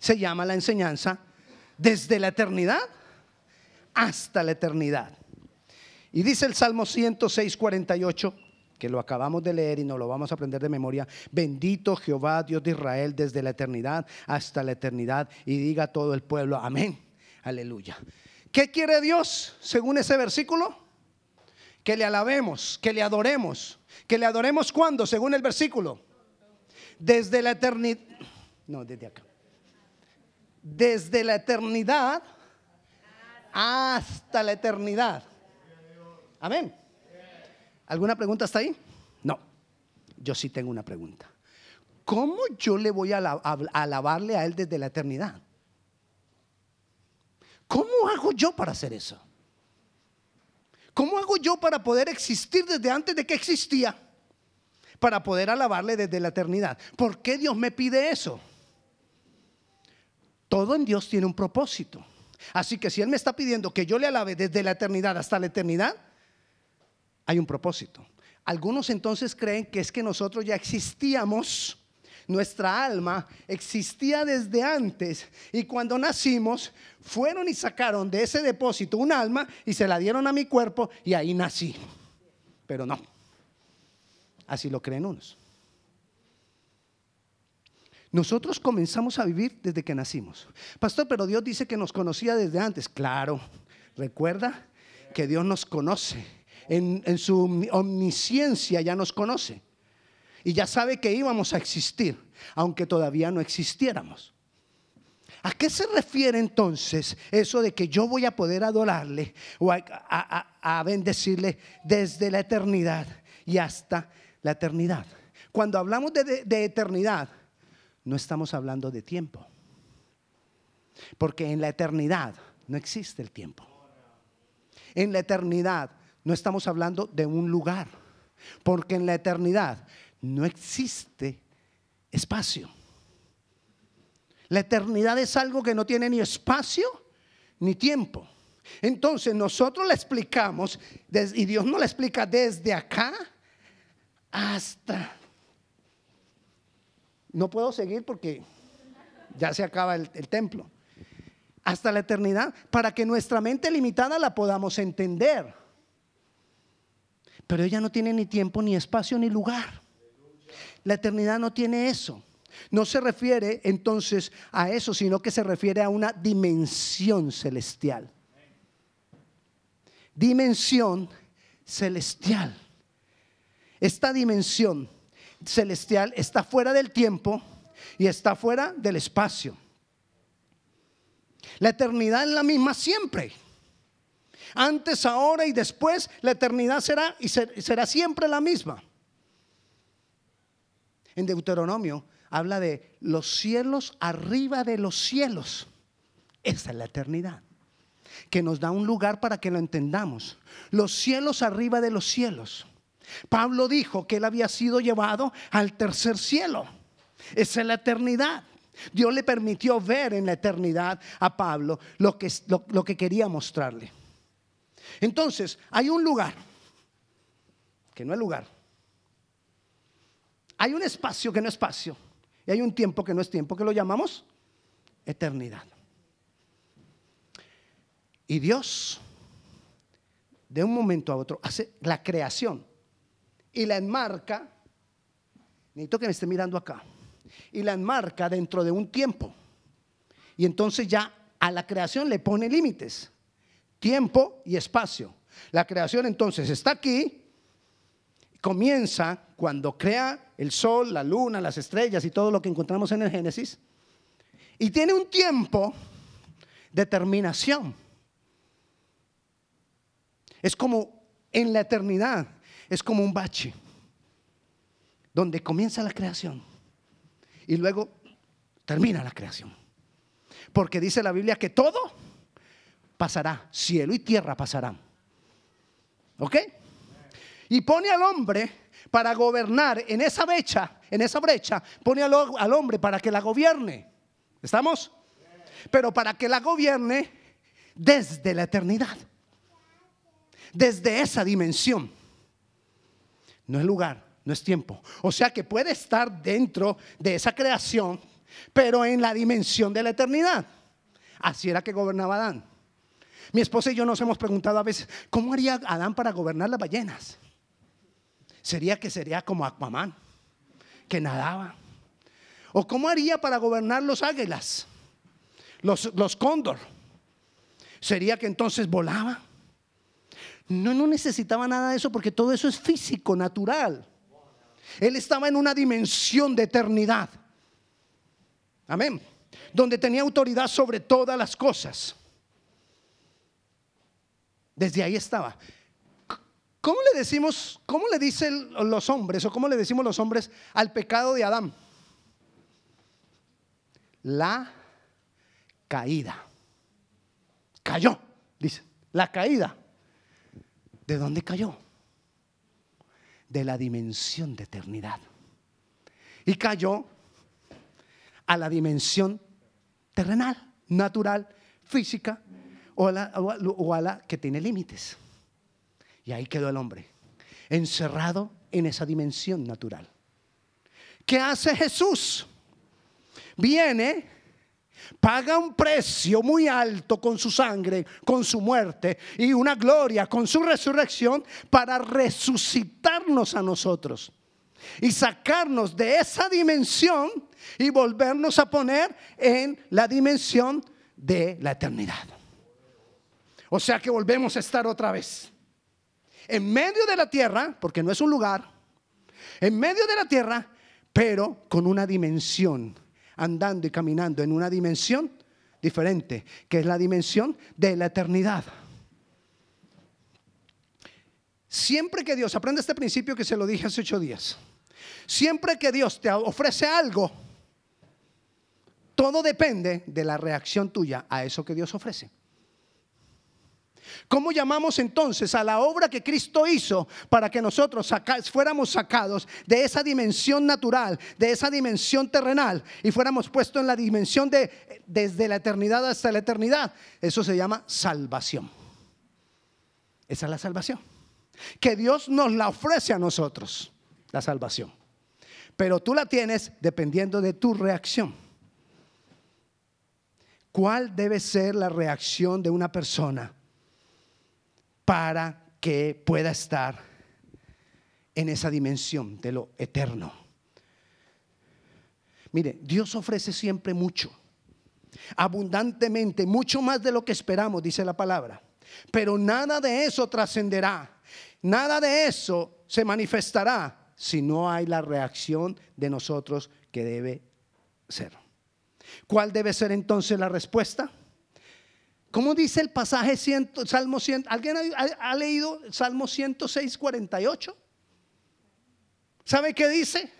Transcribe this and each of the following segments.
se llama la enseñanza desde la eternidad hasta la eternidad. Y dice el Salmo 106, 48, que lo acabamos de leer y nos lo vamos a aprender de memoria. Bendito Jehová, Dios de Israel, desde la eternidad hasta la eternidad. Y diga todo el pueblo, amén. Aleluya. ¿Qué quiere Dios según ese versículo? Que le alabemos, que le adoremos. Que le adoremos cuando, según el versículo. Desde la eternidad. No, desde acá. Desde la eternidad hasta la eternidad. Amén. ¿Alguna pregunta hasta ahí? No. Yo sí tengo una pregunta. ¿Cómo yo le voy a alabarle a Él desde la eternidad? ¿Cómo hago yo para hacer eso? ¿Cómo hago yo para poder existir desde antes de que existía? Para poder alabarle desde la eternidad. ¿Por qué Dios me pide eso? Todo en Dios tiene un propósito. Así que si Él me está pidiendo que yo le alabe desde la eternidad hasta la eternidad, hay un propósito. Algunos entonces creen que es que nosotros ya existíamos, nuestra alma existía desde antes y cuando nacimos fueron y sacaron de ese depósito un alma y se la dieron a mi cuerpo y ahí nací. Pero no, así lo creen unos. Nosotros comenzamos a vivir desde que nacimos. Pastor, pero Dios dice que nos conocía desde antes. Claro, recuerda que Dios nos conoce. En, su omnisciencia ya nos conoce. Y ya sabe que íbamos a existir, aunque todavía no existiéramos. ¿A qué se refiere entonces eso de que yo voy a poder adorarle o a, bendecirle desde la eternidad y hasta la eternidad? Cuando hablamos de eternidad, no estamos hablando de tiempo. Porque en la eternidad no existe el tiempo. En la eternidad no estamos hablando de un lugar. Porque en la eternidad no existe espacio. La eternidad es algo que no tiene ni espacio ni tiempo. Entonces nosotros le explicamos, y Dios no le explica desde acá hasta no puedo seguir porque ya se acaba el, templo. Hasta la eternidad, para que nuestra mente limitada la podamos entender. Pero ella no tiene ni tiempo, ni espacio, ni lugar. La eternidad no tiene eso. No se refiere entonces a eso, sino que se refiere a una dimensión celestial. Dimensión celestial. Esta dimensión celestial está fuera del tiempo y está fuera del espacio. La eternidad es la misma siempre. Antes, ahora y después, la eternidad será y será siempre la misma. En Deuteronomio habla de los cielos arriba de los cielos. Esa es la eternidad, que nos da un lugar para que lo entendamos. Los cielos arriba de los cielos. Pablo dijo que él había sido llevado al tercer cielo. Esa es la eternidad. Dios le permitió ver en la eternidad a Pablo lo que, lo, que quería mostrarle. Entonces, hay un lugar, que no es lugar. Hay un espacio que no es espacio. Y hay un tiempo que no es tiempo, que lo llamamos eternidad. Y Dios, de un momento a otro, hace la creación y la enmarca, necesito que me esté mirando acá, y la enmarca dentro de un tiempo. Y entonces ya a la creación le pone límites, tiempo y espacio. La creación entonces está aquí, comienza cuando crea el sol, la luna, las estrellas y todo lo que encontramos en el Génesis, y tiene un tiempo de terminación. Es como en la eternidad es como un bache, donde comienza la creación y luego termina la creación. Porque dice la Biblia que todo pasará, cielo y tierra pasarán. ¿Ok? Y pone al hombre para gobernar en esa brecha, en esa brecha, pone al, al hombre para que la gobierne. ¿Estamos? Pero para que la gobierne desde la eternidad, desde esa dimensión no es lugar, no es tiempo. O sea que puede estar dentro de esa creación pero en la dimensión de la eternidad. Así era que gobernaba Adán. Mi esposa y yo nos hemos preguntado a veces, ¿cómo haría Adán para gobernar las ballenas? Sería que sería como Aquaman, que nadaba. ¿O cómo haría para gobernar los águilas, los, los cóndor? ¿Sería que entonces volaba? No, no necesitaba nada de eso porque todo eso es físico, natural. Él estaba en una dimensión de eternidad. Amén. Donde tenía autoridad sobre todas las cosas. Desde ahí estaba. ¿Cómo le decimos, cómo le dicen los hombres o cómo le decimos los hombres al pecado de Adán? La caída. Cayó, dice. La caída. ¿De dónde cayó? De la dimensión de eternidad. Y cayó a la dimensión terrenal, natural, física, o a la, que tiene límites. Y ahí quedó el hombre, encerrado en esa dimensión natural. ¿Qué hace Jesús? Viene paga un precio muy alto con su sangre, con su muerte y una gloria con su resurrección para resucitarnos a nosotros y sacarnos de esa dimensión y volvernos a poner en la dimensión de la eternidad. O sea que volvemos a estar otra vez en medio de la tierra, porque no es un lugar, en medio de la tierra, pero con una dimensión andando y caminando en una dimensión diferente, que es la dimensión de la eternidad. Siempre que Dios, aprende este principio que se lo dije hace ocho días, siempre que Dios te ofrece algo, todo depende de la reacción tuya a eso que Dios ofrece. ¿Cómo llamamos entonces a la obra que Cristo hizo para que nosotros fuéramos sacados de esa dimensión natural, de esa dimensión terrenal y fuéramos puestos en la dimensión de desde la eternidad hasta la eternidad? Eso se llama salvación. Esa es la salvación. Que Dios nos la ofrece a nosotros, la salvación. Pero tú la tienes dependiendo de tu reacción. ¿Cuál debe ser la reacción de una persona? Para que pueda estar en esa dimensión de lo eterno. Mire, Dios ofrece siempre mucho, abundantemente, mucho más de lo que esperamos, dice la palabra. Pero nada de eso trascenderá, nada de eso se manifestará si no hay la reacción de nosotros que debe ser. ¿Cuál debe ser entonces la respuesta? ¿Cómo dice el pasaje Salmo 100? ¿Alguien ha, leído Salmo 106, 48? ¿Sabe qué dice?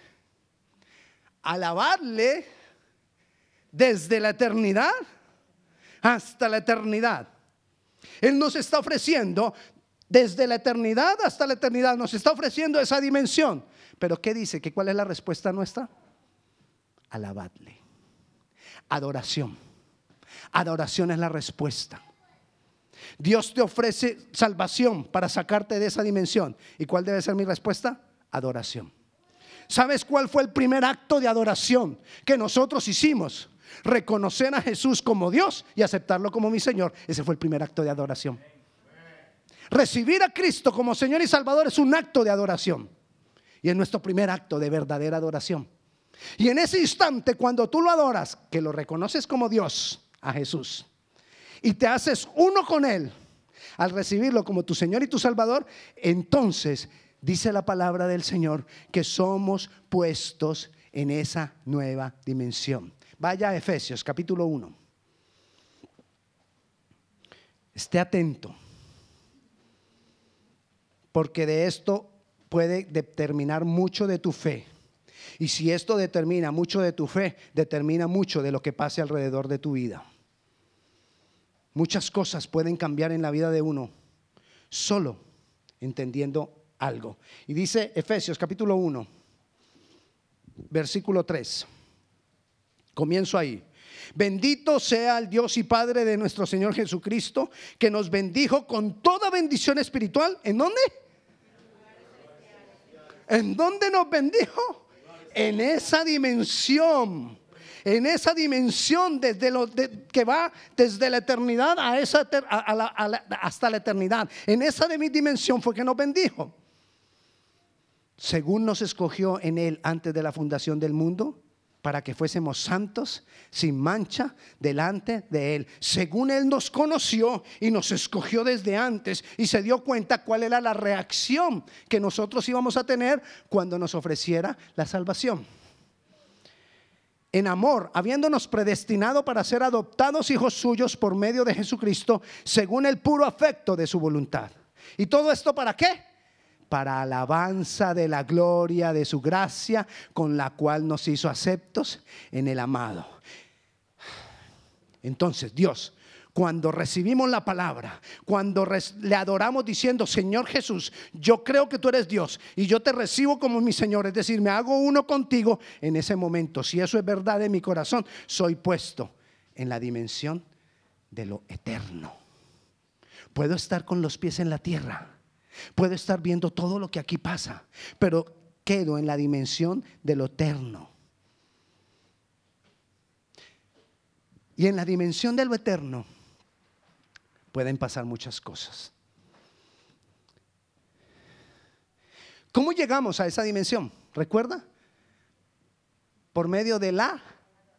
Alabarle desde la eternidad hasta la eternidad. Él nos está ofreciendo desde la eternidad hasta la eternidad, nos está ofreciendo esa dimensión. Pero ¿qué dice? ¿Que ¿Cuál es la respuesta nuestra? Alabadle. Adoración Adoración es la respuesta. Dios te ofrece salvación para sacarte de esa dimensión. ¿Y cuál debe ser mi respuesta? Adoración. ¿Sabes cuál fue el primer acto de adoración que nosotros hicimos? Reconocer a Jesús como Dios y aceptarlo como mi Señor. Ese fue el primer acto de adoración. Recibir a Cristo como Señor y Salvador es un acto de adoración. Y es nuestro primer acto de verdadera adoración. Y en ese instante, cuando tú lo adoras, que lo reconoces como Dios, a Jesús y te haces uno con Él al recibirlo como tu Señor y tu Salvador, entonces dice la palabra del Señor que somos puestos en esa nueva dimensión. Vaya a Efesios capítulo 1. Esté atento, porque de esto puede determinar mucho de tu fe. Y si esto determina mucho de tu fe, determina mucho de lo que pase alrededor de tu vida. Muchas cosas pueden cambiar en la vida de uno solo entendiendo algo. Y dice Efesios capítulo 1, versículo 3. Comienzo ahí. Bendito sea el Dios y Padre de nuestro Señor Jesucristo, que nos bendijo con toda bendición espiritual. ¿En dónde? ¿En dónde nos bendijo? En esa dimensión en esa dimensión desde lo, que va desde la eternidad a esa, hasta la eternidad. En esa de mi dimensión fue que nos bendijo. Según nos escogió en Él antes de la fundación del mundo, para que fuésemos santos, sin mancha, delante de Él. Según Él nos conoció y nos escogió desde antes y se dio cuenta cuál era la reacción que nosotros íbamos a tener cuando nos ofreciera la salvación en amor, habiéndonos predestinado para ser adoptados hijos suyos por medio de Jesucristo, según el puro afecto de su voluntad. ¿Y todo esto para qué? Para alabanza de la gloria de su gracia, con la cual nos hizo aceptos en el amado. Entonces, Dios cuando recibimos la palabra, cuando le adoramos diciendo, Señor Jesús, yo creo que tú eres Dios y yo te recibo como mi Señor, es decir, me hago uno contigo, en ese momento, si eso es verdad en mi corazón, soy puesto en la dimensión de lo eterno. Puedo estar con los pies en la tierra, puedo estar viendo todo lo que aquí pasa, pero quedo en la dimensión de lo eterno. Y en la dimensión de lo eterno, pueden pasar muchas cosas. ¿Cómo llegamos a esa dimensión? ¿Recuerda? Por medio de la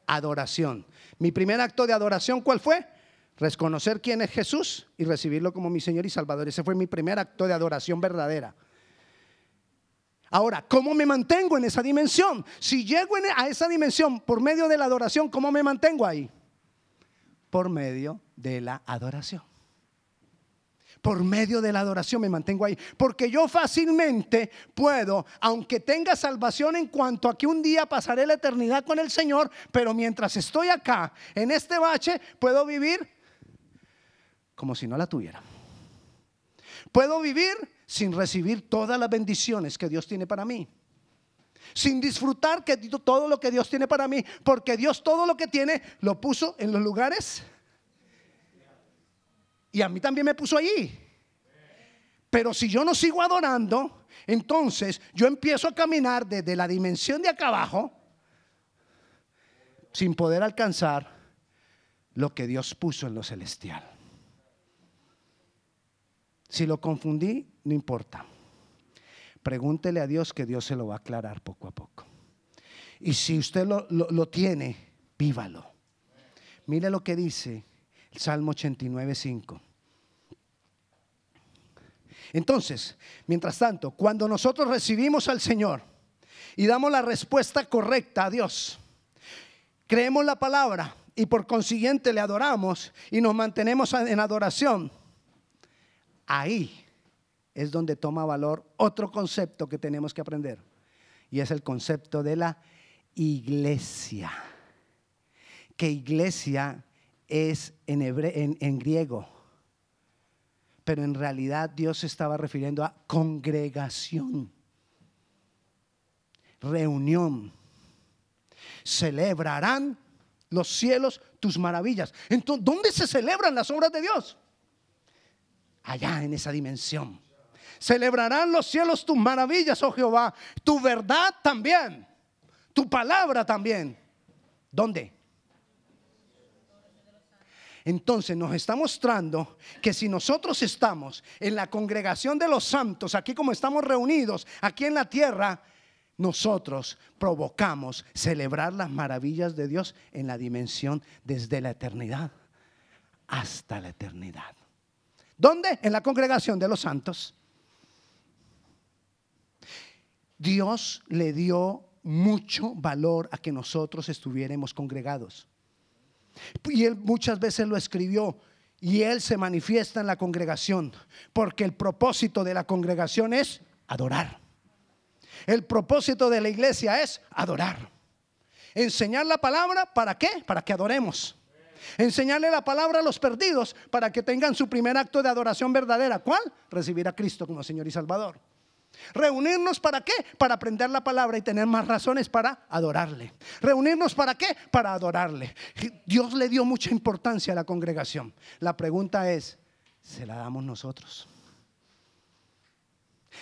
adoración. Mi primer acto de adoración, ¿cuál fue? Reconocer quién es Jesús y recibirlo como mi Señor y Salvador. Ese fue mi primer acto de adoración verdadera. Ahora, ¿cómo me mantengo en esa dimensión? Si llego a esa dimensión por medio de la adoración, ¿cómo me mantengo ahí? Por medio de la adoración por medio de la adoración me mantengo ahí. Porque yo fácilmente puedo, aunque tenga salvación en cuanto a que un día pasaré la eternidad con el Señor, pero mientras estoy acá, en este bache, puedo vivir como si no la tuviera. Puedo vivir sin recibir todas las bendiciones que Dios tiene para mí. Sin disfrutar que todo lo que Dios tiene para mí, porque Dios todo lo que tiene lo puso en los lugares y a mí también me puso allí. Pero si yo no sigo adorando, entonces yo empiezo a caminar desde la dimensión de acá abajo sin poder alcanzar lo que Dios puso en lo celestial. Si lo confundí, no importa. Pregúntele a Dios que Dios se lo va a aclarar poco a poco. Y si usted lo, lo tiene, vívalo. Mire lo que dice Salmo 89, 5. Entonces, mientras tanto, cuando nosotros recibimos al Señor y damos la respuesta correcta a Dios, creemos la palabra y por consiguiente le adoramos y nos mantenemos en adoración, ahí es donde toma valor otro concepto que tenemos que aprender y es el concepto de la iglesia. Que iglesia es en, en, griego, pero en realidad Dios se estaba refiriendo a congregación, reunión. Celebrarán los cielos tus maravillas. Entonces, ¿dónde se celebran las obras de Dios? Allá en esa dimensión. Celebrarán los cielos tus maravillas, oh Jehová, tu verdad también, tu palabra también. ¿Dónde? Entonces nos está mostrando que si nosotros estamos en la congregación de los santos, aquí como estamos reunidos, aquí en la tierra, nosotros provocamos celebrar las maravillas de Dios en la dimensión desde la eternidad hasta la eternidad. ¿Dónde? En la congregación de los santos. Dios le dio mucho valor a que nosotros estuviéramos congregados. Y él muchas veces lo escribió. Y él se manifiesta en la congregación. Porque el propósito de la congregación es adorar. El propósito de la iglesia es adorar. Enseñar la palabra, ¿para qué? Para que adoremos. Enseñarle la palabra a los perdidos para que tengan su primer acto de adoración verdadera. ¿Cuál? Recibir a Cristo como Señor y Salvador. Reunirnos para qué? Para aprender la palabra y tener más razones para adorarle. Reunirnos para qué? Para adorarle. Dios le dio mucha importancia a la congregación. La pregunta es, ¿se la damos nosotros?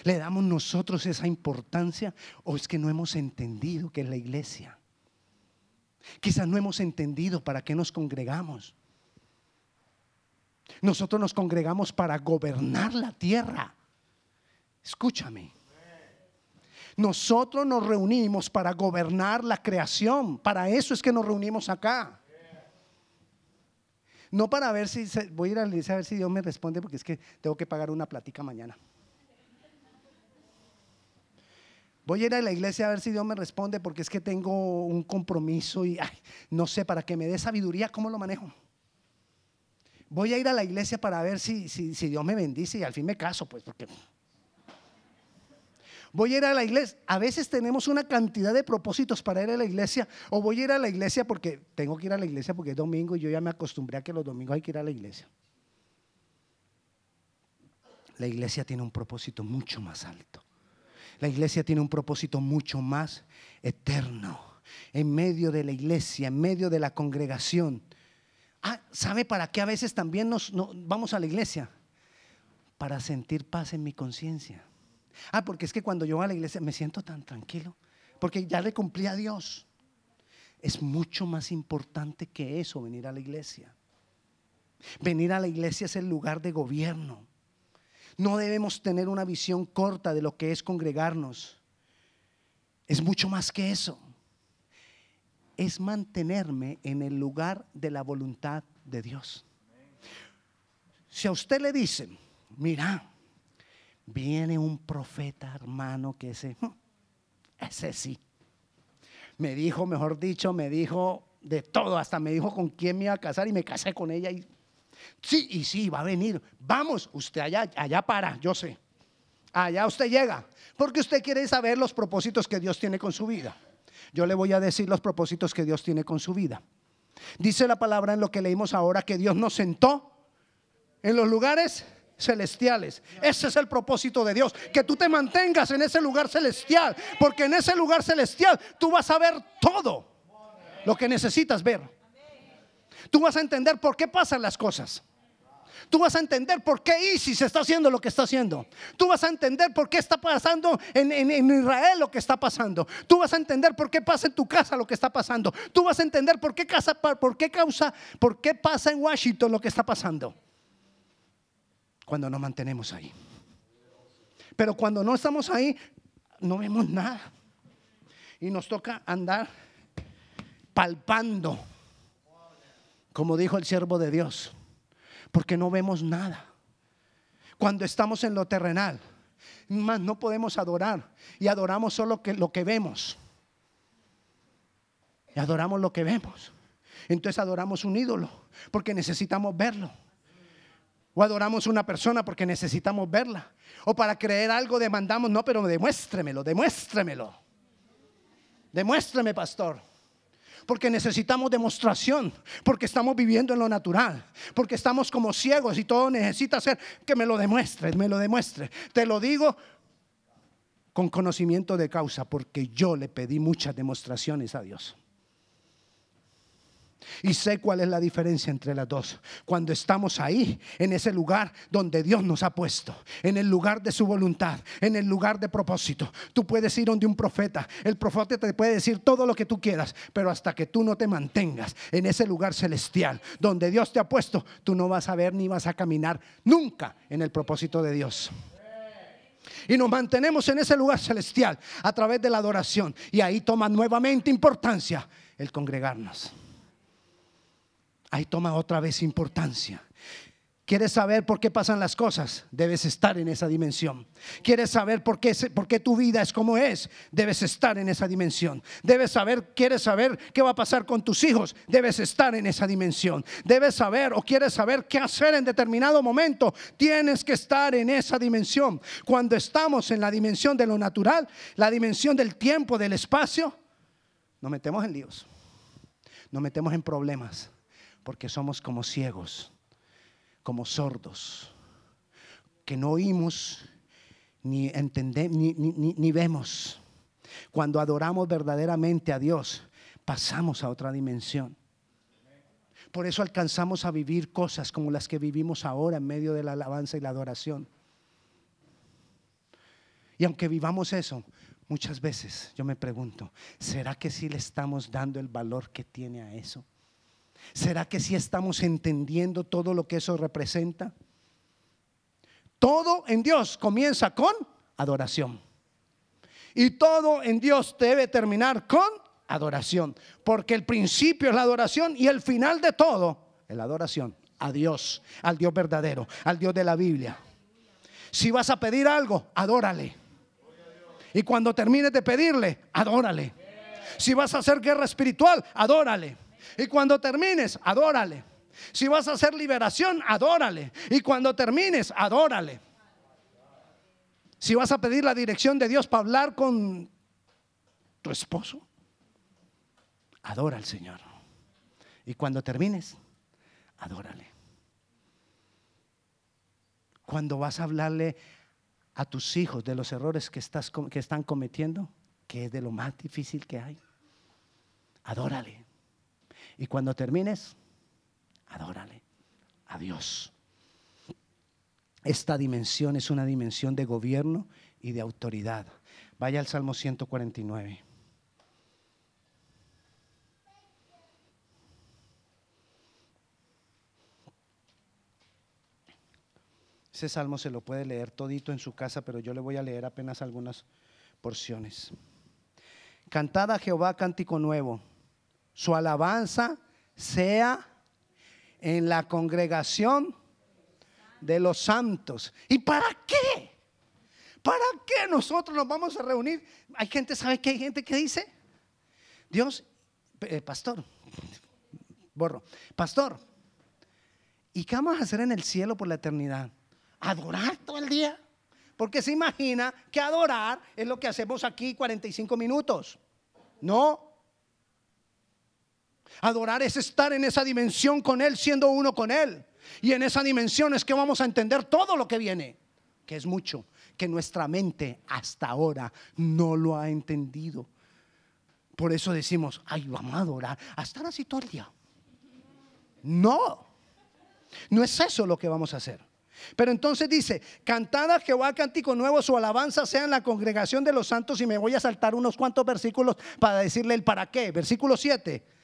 ¿Le damos nosotros esa importancia o es que no hemos entendido que es la iglesia? Quizás no hemos entendido para qué nos congregamos. Nosotros nos congregamos para gobernar la tierra. Escúchame. Nosotros nos reunimos para gobernar la creación. Para eso es que nos reunimos acá. No para ver si voy a ir a la iglesia a ver si Dios me responde porque es que tengo que pagar una platica mañana. Voy a ir a la iglesia a ver si Dios me responde porque es que tengo un compromiso y no sé, para que me dé sabiduría, ¿cómo lo manejo? Voy a ir a la iglesia para ver si, si, si Dios me bendice y al fin me caso, pues porque voy a ir a la iglesia. A veces tenemos una cantidad de propósitos para ir a la iglesia o voy a ir a la iglesia porque tengo que ir a la iglesia porque es domingo y yo ya me acostumbré a que los domingos hay que ir a la iglesia. La iglesia tiene un propósito mucho más alto. La iglesia tiene un propósito mucho más eterno. En medio de la iglesia, en medio de la congregación. Ah, ¿sabe para qué a veces también nos vamos a la iglesia? Para sentir paz en mi conciencia. Ah, porque es que cuando yo voy a la iglesia me siento tan tranquilo, porque ya le cumplí a Dios. Es mucho más importante que eso venir a la iglesia. Venir a la iglesia es el lugar de gobierno. No debemos tener una visión corta de lo que es congregarnos. Es mucho más que eso. Es mantenerme en el lugar de la voluntad de Dios. Si a usted le dicen, mira, Viene un profeta, hermano, que ese, hmm, ese sí. Me dijo, mejor dicho, me dijo de todo, hasta me dijo con quién me iba a casar y me casé con ella. Y, sí, y sí, va a venir. Vamos, usted allá, allá para, yo sé. Allá usted llega, porque usted quiere saber los propósitos que Dios tiene con su vida. Yo le voy a decir los propósitos que Dios tiene con su vida. Dice la palabra en lo que leímos ahora que Dios nos sentó en los lugares celestiales. Ese es el propósito de Dios, que tú te mantengas en ese lugar celestial, porque en ese lugar celestial tú vas a ver todo lo que necesitas ver. Tú vas a entender por qué pasan las cosas. Tú vas a entender por qué Isis está haciendo lo que está haciendo. Tú vas a entender por qué está pasando en, Israel lo que está pasando. Tú vas a entender por qué pasa en tu casa lo que está pasando. Tú vas a entender por qué, casa, por qué causa, por qué pasa en Washington lo que está pasando cuando nos mantenemos ahí. Pero cuando no estamos ahí, no vemos nada. Y nos toca andar palpando, como dijo el siervo de Dios, porque no vemos nada. Cuando estamos en lo terrenal, más no podemos adorar y adoramos solo que, lo que vemos. Y adoramos lo que vemos. Entonces adoramos un ídolo porque necesitamos verlo. O adoramos una persona porque necesitamos verla. O para creer algo demandamos, no, pero demuéstremelo, demuéstremelo. Demuéstreme, pastor. Porque necesitamos demostración, porque estamos viviendo en lo natural, porque estamos como ciegos y todo necesita ser que me lo demuestre, me lo demuestre. Te lo digo con conocimiento de causa, porque yo le pedí muchas demostraciones a Dios. Y sé cuál es la diferencia entre las dos. Cuando estamos ahí, en ese lugar donde Dios nos ha puesto, en el lugar de su voluntad, en el lugar de propósito. Tú puedes ir donde un profeta. El profeta te puede decir todo lo que tú quieras, pero hasta que tú no te mantengas en ese lugar celestial donde Dios te ha puesto, tú no vas a ver ni vas a caminar nunca en el propósito de Dios. Y nos mantenemos en ese lugar celestial a través de la adoración. Y ahí toma nuevamente importancia el congregarnos ahí toma otra vez importancia. ¿Quieres saber por qué pasan las cosas? Debes estar en esa dimensión. ¿Quieres saber por qué, tu vida es como es? Debes estar en esa dimensión. Debes saber, quieres saber qué va a pasar con tus hijos? Debes estar en esa dimensión. Debes saber o quieres saber qué hacer en determinado momento? Tienes que estar en esa dimensión. Cuando estamos en la dimensión de lo natural, la dimensión del tiempo, del espacio, nos metemos en líos. Nos metemos en problemas porque somos como ciegos, como sordos, que no oímos ni entendemos ni, vemos. Cuando adoramos verdaderamente a Dios, pasamos a otra dimensión. Por eso alcanzamos a vivir cosas como las que vivimos ahora en medio de la alabanza y la adoración. Y aunque vivamos eso, Muchas veces yo me pregunto, ¿será que sí le estamos dando el valor que tiene a eso? ¿Será que sí estamos entendiendo todo lo que eso representa? Todo en Dios comienza con adoración. Y todo en Dios debe terminar con adoración. Porque el principio es la adoración y el final de todo es la adoración a Dios, al Dios verdadero, al Dios de la Biblia. Si vas a pedir algo, adórale. Y cuando termines de pedirle, adórale. Si vas a hacer guerra espiritual, adórale. Y cuando termines, adórale. Si vas a hacer liberación, adórale. Y cuando termines, adórale. Si vas a pedir la dirección de Dios para hablar con tu esposo, adora al Señor. Y cuando termines, adórale. Cuando vas a hablarle a tus hijos de los errores que, estás, que están cometiendo, que es de lo más difícil que hay, adórale. Y cuando termines, adórale a Dios. Esta dimensión es una dimensión de gobierno y de autoridad. Vaya al Salmo 149. Ese salmo se lo puede leer todito en su casa, pero yo le voy a leer apenas algunas porciones. Cantad a Jehová cántico nuevo. Su alabanza sea en la congregación de los santos. ¿Y para qué? ¿Para qué nosotros nos vamos a reunir? Hay gente, ¿sabe qué hay gente que dice? Dios, eh, pastor, borro, pastor, ¿y qué vamos a hacer en el cielo por la eternidad? ¿Adorar todo el día? Porque se imagina que adorar es lo que hacemos aquí 45 minutos. No. Adorar es estar en esa dimensión con Él, siendo uno con Él. Y en esa dimensión es que vamos a entender todo lo que viene, que es mucho, que nuestra mente hasta ahora no lo ha entendido. Por eso decimos, ay, vamos a adorar, a estar así todo el día. No, no es eso lo que vamos a hacer. Pero entonces dice, cantada a Jehová cántico nuevo, su alabanza sea en la congregación de los santos y me voy a saltar unos cuantos versículos para decirle el para qué. Versículo 7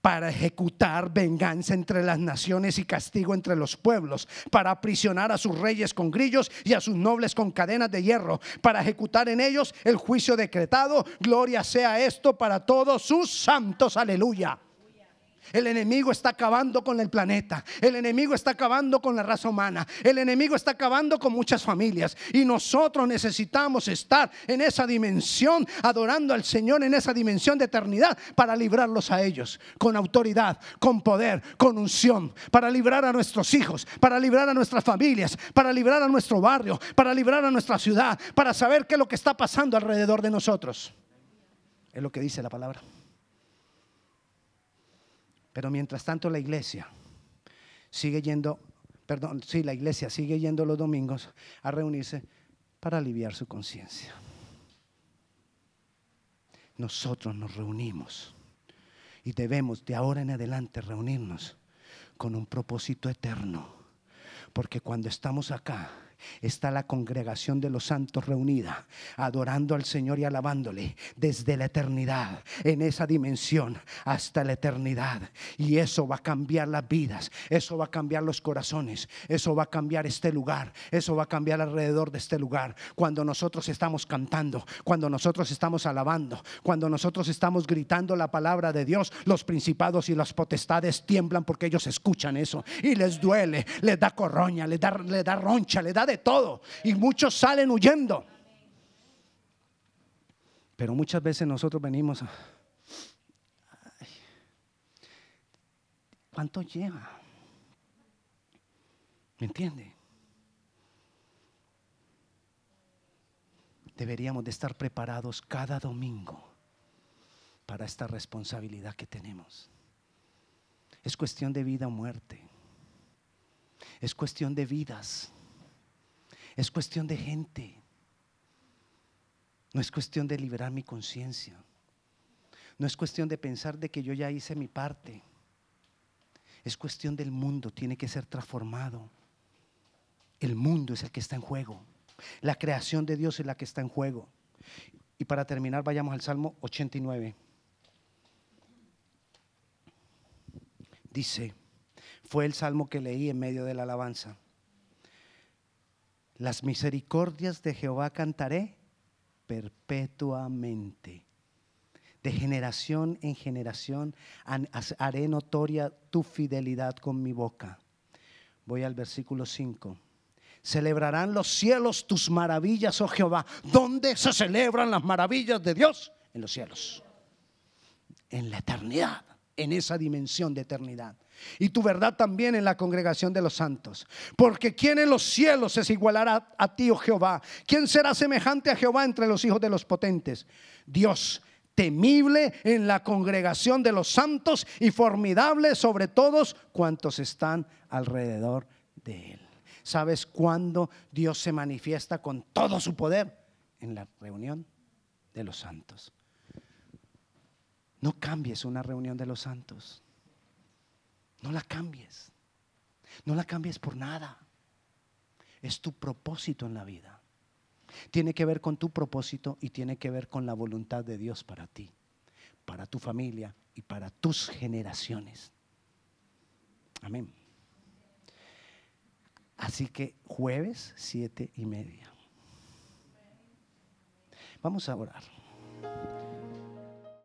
para ejecutar venganza entre las naciones y castigo entre los pueblos, para aprisionar a sus reyes con grillos y a sus nobles con cadenas de hierro, para ejecutar en ellos el juicio decretado. Gloria sea esto para todos sus santos. Aleluya. El enemigo está acabando con el planeta. El enemigo está acabando con la raza humana. El enemigo está acabando con muchas familias. Y nosotros necesitamos estar en esa dimensión, adorando al Señor en esa dimensión de eternidad para librarlos a ellos con autoridad, con poder, con unción, para librar a nuestros hijos, para librar a nuestras familias, para librar a nuestro barrio, para librar a nuestra ciudad, para saber qué es lo que está pasando alrededor de nosotros. Es lo que dice la palabra. Pero mientras tanto la iglesia sigue yendo, perdón, sí, la iglesia sigue yendo los domingos a reunirse para aliviar su conciencia. Nosotros nos reunimos y debemos de ahora en adelante reunirnos con un propósito eterno. Porque cuando estamos acá, está la congregación de los santos reunida, adorando al Señor y alabándole desde la eternidad, en esa dimensión hasta la eternidad. Y eso va a cambiar las vidas, eso va a cambiar los corazones, eso va a cambiar este lugar, eso va a cambiar alrededor de este lugar. Cuando nosotros estamos cantando, cuando nosotros estamos alabando, cuando nosotros estamos gritando la palabra de Dios, los principados y las potestades tiemblan porque ellos escuchan eso y les duele, les da corroña, les da, roncha, les da de todo. Y muchos salen huyendo. Pero muchas veces nosotros venimos a... ¿Cuánto lleva? ¿Me entiende? Deberíamos de estar preparados cada domingo para esta responsabilidad que tenemos. Es cuestión de vida o muerte. Es cuestión de vidas. Es cuestión de gente. No es cuestión de liberar mi conciencia. No es cuestión de pensar de que yo ya hice mi parte. Es cuestión del mundo, tiene que ser transformado. El mundo es el que está en juego. La creación de Dios es la que está en juego. Y para terminar, vayamos al Salmo 89. Dice, fue el salmo que leí en medio de la alabanza. Las misericordias de Jehová cantaré perpetuamente. De generación en generación haré notoria tu fidelidad con mi boca. Voy al versículo 5. Celebrarán los cielos tus maravillas, oh Jehová. ¿Dónde se celebran las maravillas de Dios? En los cielos. En la eternidad, en esa dimensión de eternidad. Y tu verdad también en la congregación de los santos. Porque ¿quién en los cielos es igualará a ti, oh Jehová? ¿Quién será semejante a Jehová entre los hijos de los potentes? Dios temible en la congregación de los santos y formidable sobre todos cuantos están alrededor de él. ¿Sabes cuándo Dios se manifiesta con todo su poder? En la reunión de los santos. No cambies una reunión de los santos. No la cambies. No la cambies por nada. Es tu propósito en la vida. Tiene que ver con tu propósito y tiene que ver con la voluntad de Dios para ti, para tu familia y para tus generaciones. Amén. Así que jueves, siete y media. Vamos a orar.